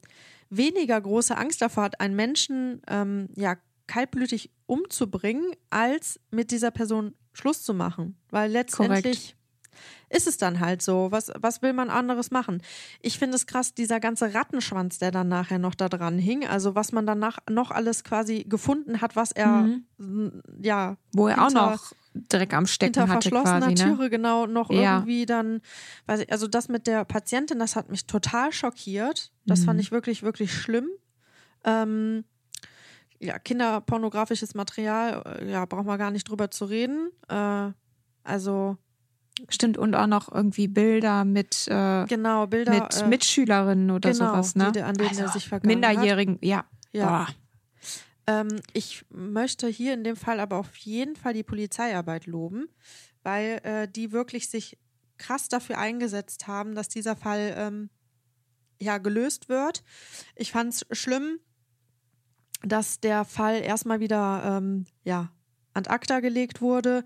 weniger große Angst davor hat, einen Menschen ähm, ja kaltblütig umzubringen, als mit dieser Person Schluss zu machen? Weil letztendlich ist es dann halt so. Was, was will man anderes machen? Ich finde es krass, dieser ganze Rattenschwanz, der dann nachher noch da dran hing, also was man danach noch alles quasi gefunden hat, was er, Mhm. ja, Wo er auch hinter- noch Dreck am Stecken hinter hatte verschlossener quasi, ne? Türe genau noch Ja. irgendwie dann, weiß ich, also das mit der Patientin, das hat mich total schockiert. Das Mhm. fand ich wirklich, wirklich schlimm. Ähm, ja, kinderpornografisches Material, äh, ja, braucht man gar nicht drüber zu reden. Äh, also Stimmt, und auch noch irgendwie Bilder mit, äh, genau, Bilder. mit äh, Mitschülerinnen oder genau, sowas, ne? die- an denen er sich vergangen Minderjährigen, ja. Ja. Boah. Ähm, ich möchte hier in dem Fall aber auf jeden Fall die Polizeiarbeit loben, weil äh, die wirklich sich krass dafür eingesetzt haben, dass dieser Fall ähm, ja gelöst wird. Ich fand es schlimm, dass der Fall erstmal wieder ähm, ja ad acta gelegt wurde,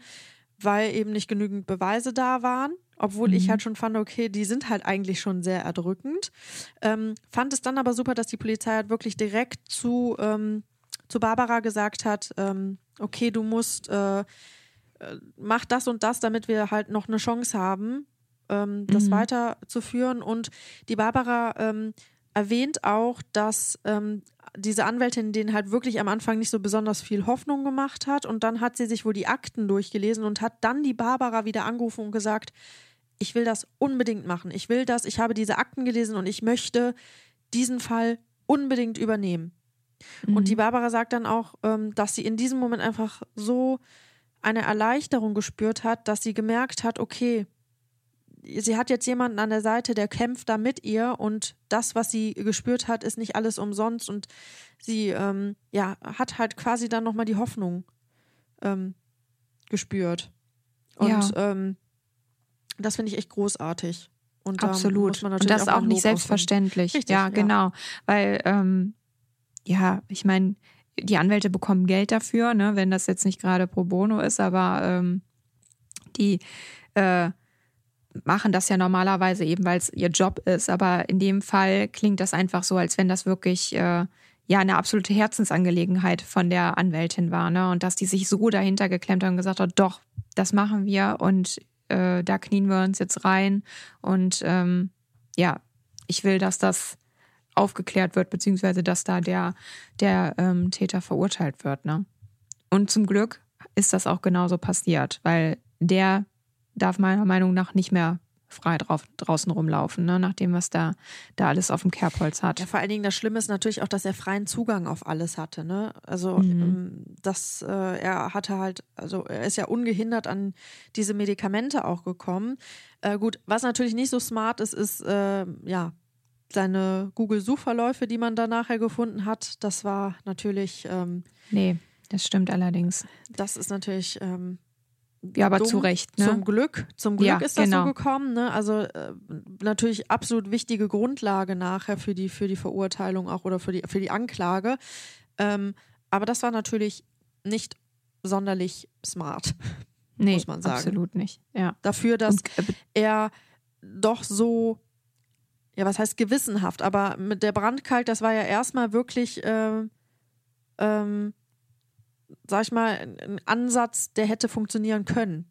weil eben nicht genügend Beweise da waren. Obwohl ich Mhm. halt schon fand, okay, die sind halt eigentlich schon sehr erdrückend. Ähm, fand es dann aber super, dass die Polizei halt wirklich direkt zu, ähm, zu Barbara gesagt hat, ähm, okay, du musst, äh, äh, mach das und das, damit wir halt noch eine Chance haben, ähm, das Mhm. weiterzuführen. Und die Barbara ähm, erwähnt auch, dass ähm, diese Anwältin denen halt wirklich am Anfang nicht so besonders viel Hoffnung gemacht hat. Und dann hat sie sich wohl die Akten durchgelesen und hat dann die Barbara wieder angerufen und gesagt, ich will das unbedingt machen. Ich will das, ich habe diese Akten gelesen und ich möchte diesen Fall unbedingt übernehmen. Und die Barbara sagt dann auch, ähm, dass sie in diesem Moment einfach so eine Erleichterung gespürt hat, dass sie gemerkt hat, okay, sie hat jetzt jemanden an der Seite, der kämpft da mit ihr und das, was sie gespürt hat, ist nicht alles umsonst und sie ähm, ja hat halt quasi dann nochmal die Hoffnung ähm, gespürt. Und Ja. ähm, das finde ich echt großartig. Und Absolut. Und das auch auch nicht selbstverständlich. Richtig, ja, ja. genau. Weil, ähm, ja, ich meine, die Anwälte bekommen Geld dafür, ne, wenn das jetzt nicht gerade pro bono ist, aber ähm, die äh, machen das ja normalerweise eben, weil es ihr Job ist. Aber in dem Fall klingt das einfach so, als wenn das wirklich äh, ja eine absolute Herzensangelegenheit von der Anwältin war, ne? Und dass die sich so dahinter geklemmt hat und gesagt hat, doch, das machen wir und äh, da knien wir uns jetzt rein. Und ähm, ja, ich will, dass das aufgeklärt wird, beziehungsweise dass da der, der ähm, Täter verurteilt wird, ne? Und zum Glück ist das auch genauso passiert, weil der darf meiner Meinung nach nicht mehr frei drauf, draußen rumlaufen, ne? nach dem, was da, da alles auf dem Kerbholz hat. Ja, vor allen Dingen das Schlimme ist natürlich auch, dass er freien Zugang auf alles hatte. Ne? Also Mhm. ähm, dass äh, er hatte halt, also er ist ja ungehindert an diese Medikamente auch gekommen. Äh, gut, was natürlich nicht so smart ist, ist äh, ja seine Google-Suchverläufe, die man da nachher gefunden hat. Das war natürlich, ähm, Nee, das stimmt allerdings. das ist natürlich ähm, Ja, aber dumm. zu Recht, ne? Zum Glück, zum Glück Ja, ist das genau. so gekommen. Ne? Also äh, natürlich absolut wichtige Grundlage nachher für die für die Verurteilung auch oder für die für die Anklage. Ähm, aber das war natürlich nicht sonderlich smart nee, muss man sagen. absolut nicht. Ja. dafür, dass Und, äh, er doch so ja, was heißt gewissenhaft, aber mit der Brandkalk, das war ja erstmal wirklich ähm, ähm, sag ich mal, ein Ansatz, der hätte funktionieren können.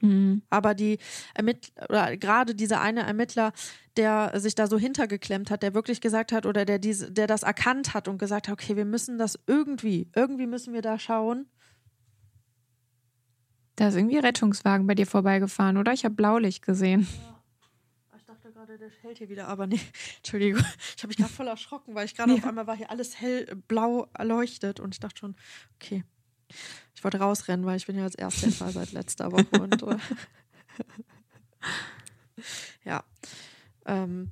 mhm. Aber die Ermittler, oder gerade dieser eine Ermittler, der sich da so hintergeklemmt hat, der wirklich gesagt hat, oder der diese, der das erkannt hat und gesagt hat, okay, wir müssen das irgendwie, irgendwie müssen wir da schauen. Da ist irgendwie Rettungswagen bei dir vorbeigefahren, oder? Ich habe Blaulicht gesehen. Ich dachte gerade, der hält hier wieder, aber nee, *laughs* Entschuldigung. Ich habe mich gerade voll erschrocken, weil ich gerade auf einmal war hier alles hell blau erleuchtet und ich dachte schon, okay. Ich wollte rausrennen, weil ich bin ja als Ersthelfer seit letzter Woche und äh, *laughs* ja. Ähm,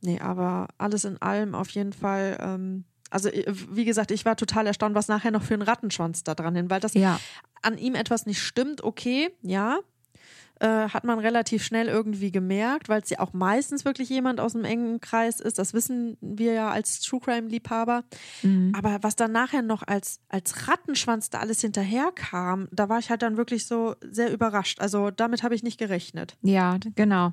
nee, aber alles in allem auf jeden Fall. Ähm, also äh, wie gesagt, ich war total erstaunt, was nachher noch für ein Rattenschwanz da dran hin, weil das Ja. an ihm etwas nicht stimmt, okay, ja. Äh, hat man relativ schnell irgendwie gemerkt, weil es ja auch meistens wirklich jemand aus einem engen Kreis ist. Das wissen wir ja als True Crime-Liebhaber. Mhm. Aber was dann nachher noch als, als Rattenschwanz da alles hinterherkam, da war ich halt dann wirklich so sehr überrascht. Also damit habe ich nicht gerechnet. Ja, genau.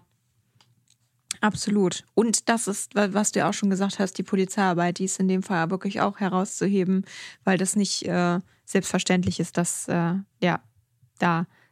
Absolut. Und das ist, wa- was du ja auch schon gesagt hast, die Polizeiarbeit, die ist in dem Fall wirklich auch herauszuheben, weil das nicht äh, selbstverständlich ist, dass äh, ja da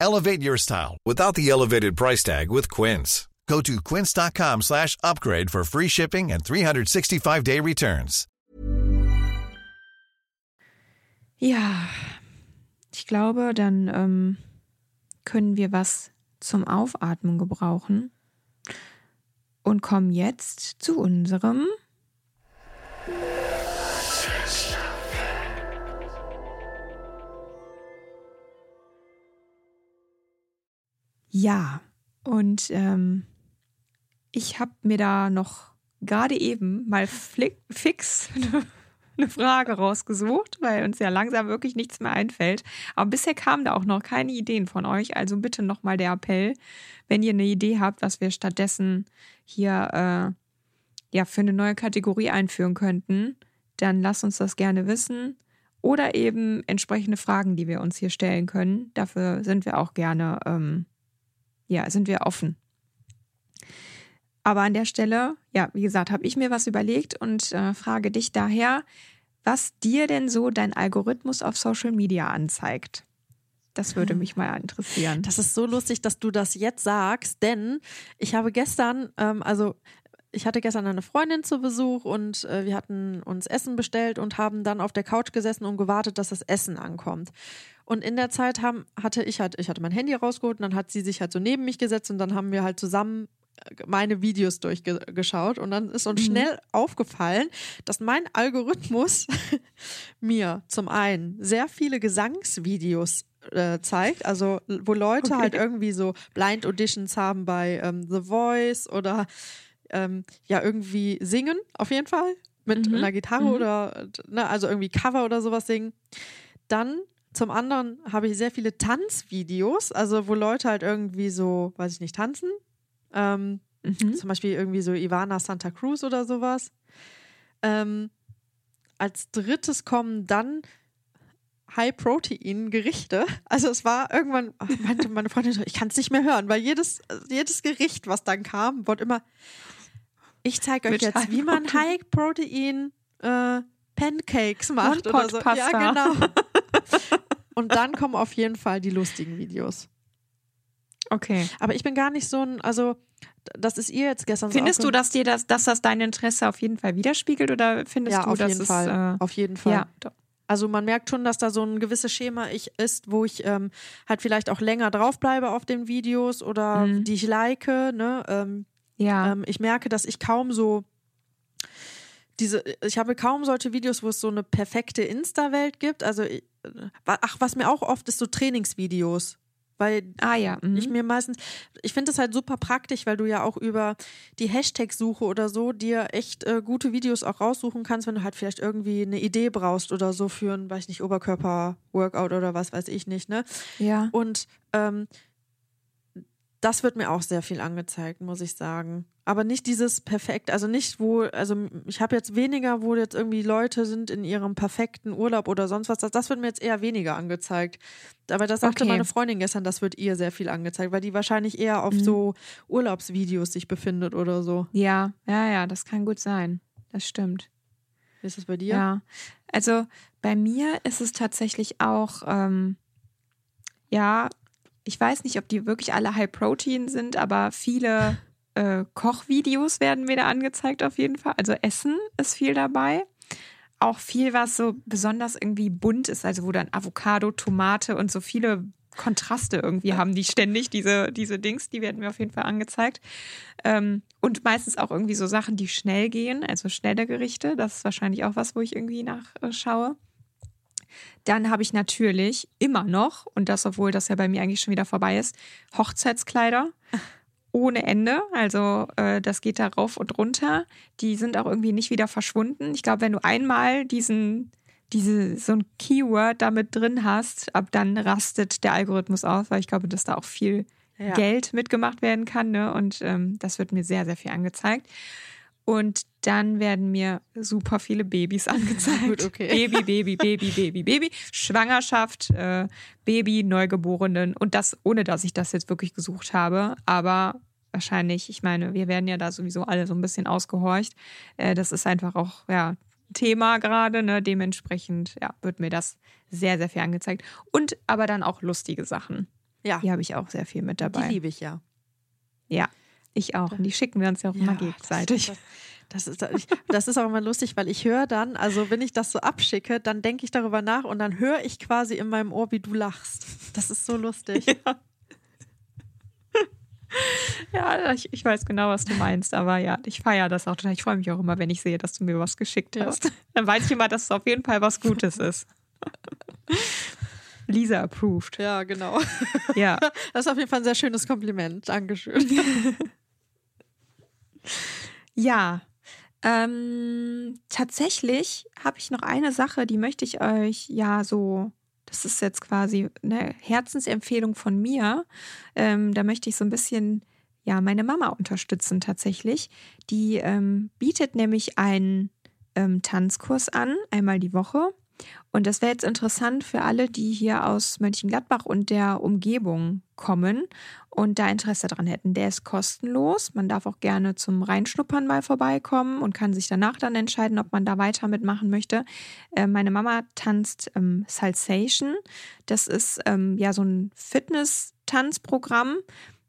Elevate your style without the elevated price tag with Quince. Go to quince.com slash upgrade for free shipping and 365-day returns. Ja, ich glaube, dann ähm, können wir was zum Aufatmen gebrauchen und kommen jetzt zu unserem Ja, und ähm, ich habe mir da noch gerade eben mal flick, fix *laughs* eine Frage rausgesucht, weil uns ja langsam wirklich nichts mehr einfällt. Aber bisher kamen da auch noch keine Ideen von euch. Also bitte nochmal der Appell, wenn ihr eine Idee habt, was wir stattdessen hier äh, ja für eine neue Kategorie einführen könnten, dann lasst uns das gerne wissen. Oder eben entsprechende Fragen, die wir uns hier stellen können. Dafür sind wir auch gerne, ähm, ja, sind wir offen. Aber an der Stelle, ja, wie gesagt, habe ich mir was überlegt und äh, frage dich daher, was dir denn so dein Algorithmus auf Social Media anzeigt. Das würde mich mal interessieren. Das ist so lustig, dass du das jetzt sagst, denn ich habe gestern, ähm, also ich hatte gestern eine Freundin zu Besuch und äh, wir hatten uns Essen bestellt und haben dann auf der Couch gesessen und gewartet, dass das Essen ankommt. Und in der Zeit haben, hatte ich halt, ich hatte mein Handy rausgeholt und dann hat sie sich halt so neben mich gesetzt und dann haben wir halt zusammen meine Videos durchgeschaut und dann ist uns schnell aufgefallen, dass mein Algorithmus *laughs* mir zum einen sehr viele Gesangsvideos äh, zeigt, also wo Leute Okay. halt irgendwie so Blind Auditions haben bei ähm, The Voice oder ähm, ja irgendwie singen, auf jeden Fall mit Mhm. einer Gitarre Mhm. oder ne, also irgendwie Cover oder sowas singen. Dann zum anderen habe ich sehr viele Tanzvideos, also wo Leute halt irgendwie so, weiß ich nicht, tanzen. Ähm, Mhm. Zum Beispiel irgendwie so Ivana Santa Cruz oder sowas. Ähm, als drittes kommen dann High-Protein-Gerichte. Also es war irgendwann, meinte meine Freundin ich kann es nicht mehr hören, weil jedes, jedes Gericht, was dann kam, wurde immer, ich zeige euch Mit jetzt, wie man High-Protein äh, Pancakes macht oder so. Ja, genau. Und dann kommen auf jeden Fall die lustigen Videos. Okay. Aber ich bin gar nicht so ein, also das ist ihr jetzt gestern Findest so du, dass dir das, dass das dein Interesse auf jeden Fall widerspiegelt oder findest ja, du, auf dass jeden es Fall. Äh, auf jeden Fall. ja, doch. Also man merkt schon, dass da so ein gewisses Schema ich ist, wo ich ähm, halt vielleicht auch länger draufbleibe auf den Videos oder Mhm. die ich like. Ne? Ähm, ja. ähm, ich merke, dass ich kaum so diese, ich habe kaum solche Videos, wo es so eine perfekte Insta-Welt gibt. Also, ich- ach, was mir auch oft ist, so Trainingsvideos. Weil ah ja. Mhm. ich mir meistens, ich finde das halt super praktisch, weil du ja auch über die Hashtag-Suche oder so dir echt äh, gute Videos auch raussuchen kannst, wenn du halt vielleicht irgendwie eine Idee brauchst oder so für ein, weiß ich nicht, Oberkörper-Workout oder was weiß ich nicht, ne? ja. Und ähm, das wird mir auch sehr viel angezeigt, muss ich sagen. Aber nicht dieses perfekt, also nicht wo, also ich habe jetzt weniger, wo jetzt irgendwie Leute sind in ihrem perfekten Urlaub oder sonst was. Das, das wird mir jetzt eher weniger angezeigt. Aber das sagte Okay. meine Freundin gestern, das wird ihr sehr viel angezeigt, weil die wahrscheinlich eher auf Mhm. so Urlaubsvideos sich befindet oder so. Ja, ja, ja, das kann gut sein. Das stimmt. Wie ist das bei dir? Ja. Also bei mir ist es tatsächlich auch, ähm, ja, ich weiß nicht, ob die wirklich alle High Protein sind, aber viele äh, Kochvideos werden mir da angezeigt auf jeden Fall. Also Essen ist viel dabei. Auch viel, was so besonders irgendwie bunt ist, also wo dann Avocado, Tomate und so viele Kontraste irgendwie haben, die ständig, diese, diese Dings, die werden mir auf jeden Fall angezeigt. Ähm, und meistens auch irgendwie so Sachen, die schnell gehen, also schnelle Gerichte. Das ist wahrscheinlich auch was, wo ich irgendwie nachschaue. Dann habe ich natürlich immer noch, und das, obwohl das ja bei mir eigentlich schon wieder vorbei ist, Hochzeitskleider *laughs* ohne Ende. Also äh, das geht da rauf und runter. Die sind auch irgendwie nicht wieder verschwunden. Ich glaube, wenn du einmal diesen, diese, so ein Keyword damit drin hast, ab dann rastet der Algorithmus aus, weil ich glaube, dass da auch viel Ja. Geld mitgemacht werden kann. Ne? Und ähm, das wird mir sehr, sehr viel angezeigt. Und dann werden mir super viele Babys *laughs* angezeigt. Gut, okay. Baby, Baby, Baby, Baby, Baby. Schwangerschaft, äh, Baby, Neugeborenen. Und das, ohne dass ich das jetzt wirklich gesucht habe. Aber wahrscheinlich, ich meine, wir werden ja da sowieso alle so ein bisschen ausgehorcht. Äh, das ist einfach auch, ja, Thema gerade. Ne? Dementsprechend, ja, wird mir das sehr, sehr viel angezeigt. Und aber dann auch lustige Sachen. Ja, Die habe ich auch sehr viel mit dabei. die liebe ich ja. Ja, ich auch. Und die schicken wir uns ja auch immer Ja, gegenseitig. Das, das, ist, das ist auch immer lustig, weil ich höre dann, also wenn ich das so abschicke, dann denke ich darüber nach und dann höre ich quasi in meinem Ohr, wie du lachst. Das ist so lustig. *laughs* Ja, ich, ich weiß genau, was du meinst, aber ja, ich feiere das auch total. Ich freue mich auch immer, wenn ich sehe, dass du mir was geschickt Ja. hast. Dann weiß ich immer, dass es auf jeden Fall was Gutes ist. *laughs* Lisa approved. Ja, genau. Ja. Das ist auf jeden Fall ein sehr schönes Kompliment. Dankeschön. *laughs* Ja. Ähm, tatsächlich habe ich noch eine Sache, die möchte ich euch ja so, das ist jetzt quasi eine Herzensempfehlung von mir. Ähm, da möchte ich so ein bisschen ja meine Mama unterstützen tatsächlich. Die ähm, bietet nämlich einen ähm, Tanzkurs an, einmal die Woche. Und das wäre jetzt interessant für alle, die hier aus Mönchengladbach und der Umgebung kommen und da Interesse dran hätten. Der ist kostenlos. Man darf auch gerne zum Reinschnuppern mal vorbeikommen und kann sich danach dann entscheiden, ob man da weiter mitmachen möchte. Äh, meine Mama tanzt ähm, Salsation. Das ist ähm, ja so ein Fitness-Tanzprogramm.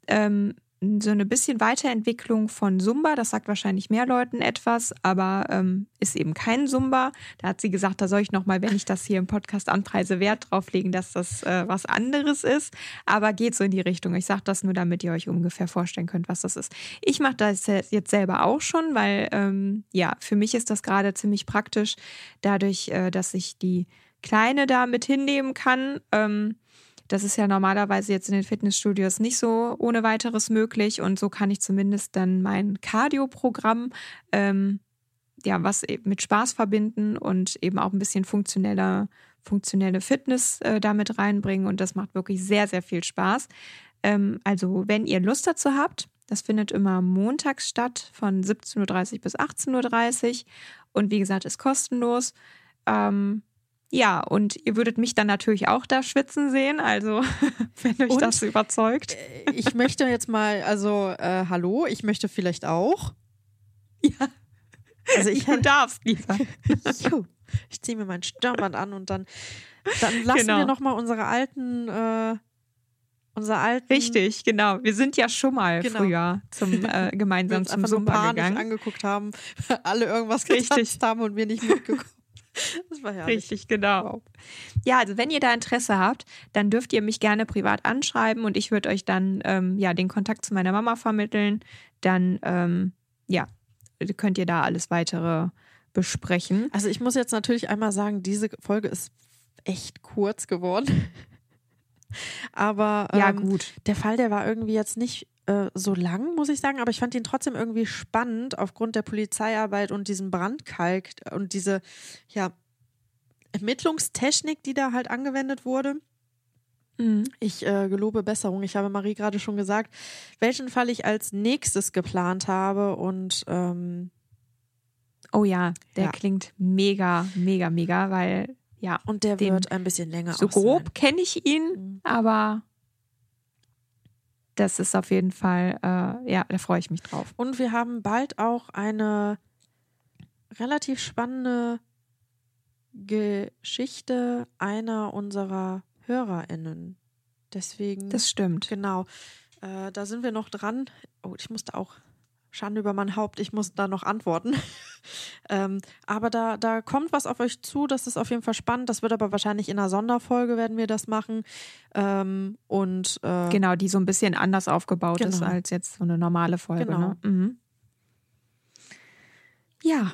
Ähm, so eine bisschen Weiterentwicklung von Zumba. Das sagt wahrscheinlich mehr Leuten etwas, aber ähm, ist eben kein Zumba. Da hat sie gesagt, da soll ich nochmal, wenn ich das hier im Podcast anpreise, Wert drauf legen, dass das äh, was anderes ist. Aber geht so in die Richtung. Ich sage das nur, damit ihr euch ungefähr vorstellen könnt, was das ist. Ich mache das jetzt selber auch schon, weil ähm, ja, für mich ist das gerade ziemlich praktisch, dadurch, äh, dass ich die Kleine da mit hinnehmen kann. Ähm, das ist ja normalerweise jetzt in den Fitnessstudios nicht so ohne weiteres möglich. Und so kann ich zumindest dann mein Cardio-Programm, ähm, ja, was eben mit Spaß verbinden und eben auch ein bisschen funktioneller, funktionelle Fitness äh, damit reinbringen. Und das macht wirklich sehr, sehr viel Spaß. Ähm, also, wenn ihr Lust dazu habt, das findet immer montags statt von 17.30 Uhr bis 18.30 Uhr. Und wie gesagt, ist kostenlos. Ähm, ja, und ihr würdet mich dann natürlich auch da schwitzen sehen, also *laughs* wenn euch Und, das überzeugt. Ich möchte jetzt mal, also äh, hallo, ich möchte vielleicht auch. Ja. Also ich, Du darfst, lieber. *laughs* Jo, ich ziehe mir mein Stirnband an und dann, dann lassen Genau. wir nochmal unsere alten, äh, unsere alten Richtig, genau. Wir sind ja schon mal Genau. früher zum äh, *laughs* wir gemeinsam uns zum panisch gegangen. angeguckt haben, alle irgendwas Richtig. getanzt haben und wir nicht mitgekommen. *laughs* Das war herrlich. Richtig, genau. Ja, also wenn ihr da Interesse habt, dann dürft ihr mich gerne privat anschreiben und ich würde euch dann ähm, ja den Kontakt zu meiner Mama vermitteln. Dann ähm, ja, könnt ihr da alles weitere besprechen. Also ich muss jetzt natürlich einmal sagen, diese Folge ist echt kurz geworden. *laughs* Aber Ja, ähm, gut. der Fall, der war irgendwie jetzt nicht äh, so lang, muss ich sagen, aber ich fand ihn trotzdem irgendwie spannend aufgrund der Polizeiarbeit und diesem Brandkalk und diese ja, Ermittlungstechnik, die da halt angewendet wurde. Mhm. Ich äh, gelobe Besserung. Ich habe Marie gerade schon gesagt, welchen Fall ich als nächstes geplant habe und ähm, Oh ja, der Ja. klingt mega, mega, mega, weil ja, und der wird ein bisschen länger so grob kenne ich ihn, Mhm. aber das ist auf jeden Fall, äh, ja, da freue ich mich drauf. Und wir haben bald auch eine relativ spannende Geschichte einer unserer HörerInnen. Deswegen, Das stimmt. genau, äh, da sind wir noch dran. Oh, ich musste auch, Schande über mein Haupt, ich muss da noch antworten. *laughs* ähm, aber da, da kommt was auf euch zu, das ist auf jeden Fall spannend. Das wird aber wahrscheinlich in einer Sonderfolge werden wir das machen. Ähm, und äh, Genau, die so ein bisschen anders aufgebaut ist Genau. als jetzt so eine normale Folge. Genau. Ne? Mhm. Ja,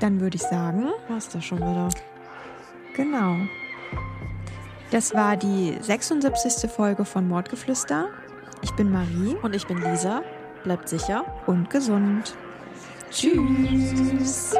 dann würde ich sagen, war's das schon wieder. genau. Das war die 76. Folge von Mordgeflüster. Ich bin Marie Und ich bin Lisa. Bleibt sicher. und gesund. Tschüss.